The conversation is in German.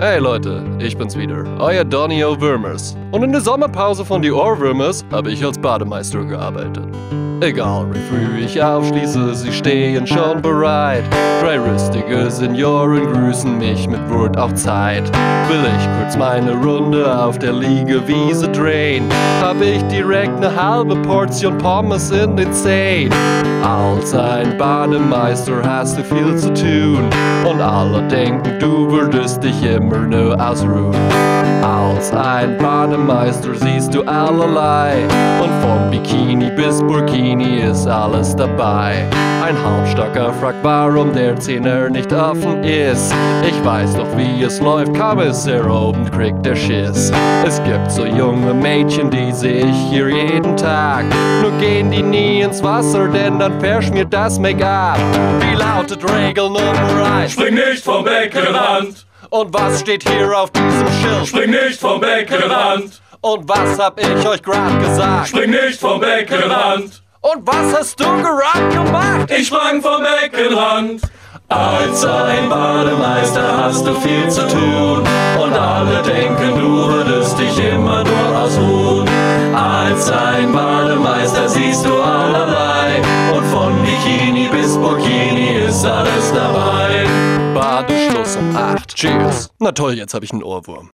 Hey Leute, ich bin's wieder, euer Donny O'Würmers. Und in der Sommerpause von die Ohrwürmers habe ich als Bademeister gearbeitet. Egal wie früh ich aufschließe, sie stehen schon bereit. Drei rüstige Senioren grüßen mich mit Wort auf Zeit. Will ich kurz meine Runde auf der Liegewiese drehen, hab ich direkt ne halbe Portion Pommes in den Zehen. Als ein Bademeister hast du viel zu tun und alle denken, du würdest dich immer nur ausruhen. Als ein Bademeister siehst du allerlei und vom Bikini bis Burkini ist alles dabei. Ein Halbstocker fragt, warum der Zehner nicht offen ist. Ich weiß doch, wie es läuft, ist er oben, kriegt der Schiss. Es gibt so junge Mädchen, die seh ich hier jeden Tag. Nur gehen die nie ins Wasser, denn dann verschmiert das Make-up. Wie lautet Regel Nummer 1? Spring nicht vom Beckenrand! Und was steht hier auf diesem Schild? Spring nicht vom Beckenrand! Und was hab ich euch grad gesagt? Spring nicht vom Beckenrand! Und was hast du gerade gemacht? Ich sprang vom Beckenrand! Als ein Bademeister hast du viel zu tun und alle denken, du würdest dich immer nur ausruhen. Als ein Bademeister siehst du allerlei und von Bikini bis Burkini ist alles dabei. Badeschluss um 8. Cheers. Na toll, jetzt hab ich einen Ohrwurm.